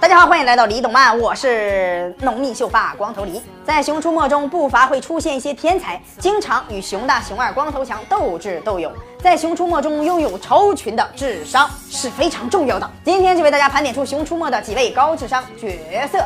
大家好，欢迎来到李动漫，我是浓密秀发光头李。在《熊出没》中，不乏会出现一些天才，经常与熊大、熊二、光头强斗智斗勇。在《熊出没》中拥有超群的智商是非常重要的。今天就为大家盘点出《熊出没》的几位高智商角色。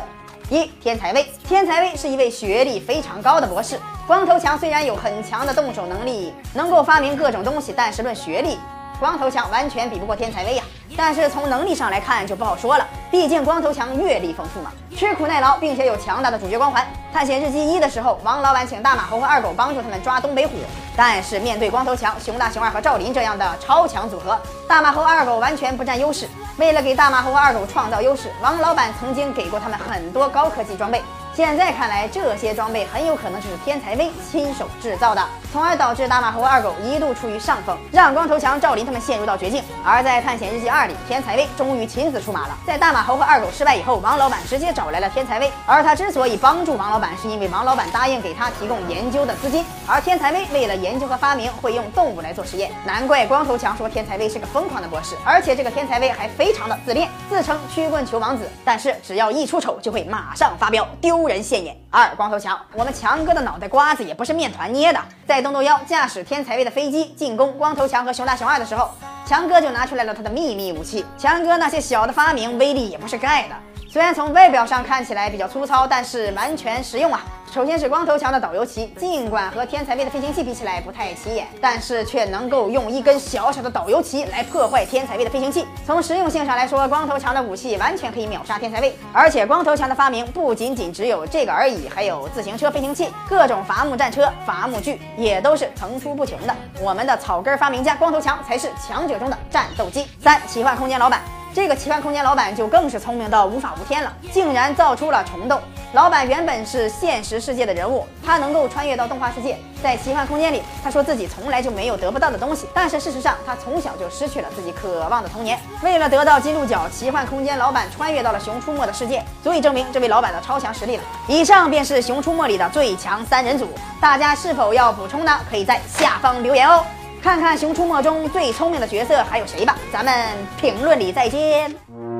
一天才威，天才威是一位学历非常高的博士。光头强虽然有很强的动手能力，能够发明各种东西，但是论学历，光头强完全比不过天才威呀。但是从能力上来看就不好说了，毕竟光头强阅历丰富嘛，吃苦耐劳，并且有强大的主角光环。探险日记一的时候，王老板请大马猴和二狗帮助他们抓东北虎，但是面对光头强、熊大、熊二和赵林这样的超强组合，大马猴、二狗完全不占优势。为了给大马猴和二狗创造优势，王老板曾经给过他们很多高科技装备。现在看来，这些装备很有可能就是天才威亲手制造的，从而导致大马猴二狗一度处于上风，让光头强、赵林他们陷入到绝境。而在《探险日记二》里，天才威终于亲自出马了。在大马猴和二狗失败以后，王老板直接找来了天才威，而他之所以帮助王老板，是因为王老板答应给他提供研究的资金。而天才威为了研究和发明，会用动物来做实验，难怪光头强说天才威是个疯狂的博士。而且这个天才威还非常的自恋，自称曲棍球王子，但是只要一出丑，就会马上发飙，丢人现眼。二光头强，我们强哥的脑袋瓜子也不是面团捏的。在东东幺驾驶天才威的飞机进攻光头强和熊大熊二的时候，强哥就拿出来了他的秘密武器。强哥那些小的发明威力也不是盖的，虽然从外表上看起来比较粗糙，但是完全实用啊。首先是光头强的导游旗，尽管和天才威的飞行器比起来不太起眼，但是却能够用一根小小的导游旗来破坏天才威的飞行器。从实用性上来说，光头强的武器完全可以秒杀天才威。而且光头强的发明不仅仅只有这个而已，还有自行车飞行器、各种伐木战车、伐木锯，也都是层出不穷的。我们的草根发明家光头强才是强者中的战斗机。三奇幻空间老板。这个奇幻空间老板就更是聪明到无法无天了，竟然造出了虫洞。老板原本是现实世界的人物，他能够穿越到动画世界，在奇幻空间里，他说自己从来就没有得不到的东西。但是事实上，他从小就失去了自己渴望的童年。为了得到金鹿角，奇幻空间老板穿越到了熊出没的世界，足以证明这位老板的超强实力了。以上便是熊出没里的最强三人组，大家是否要补充呢？可以在下方留言哦。看看《熊出没》中最聪明的角色还有谁吧，咱们评论里再见。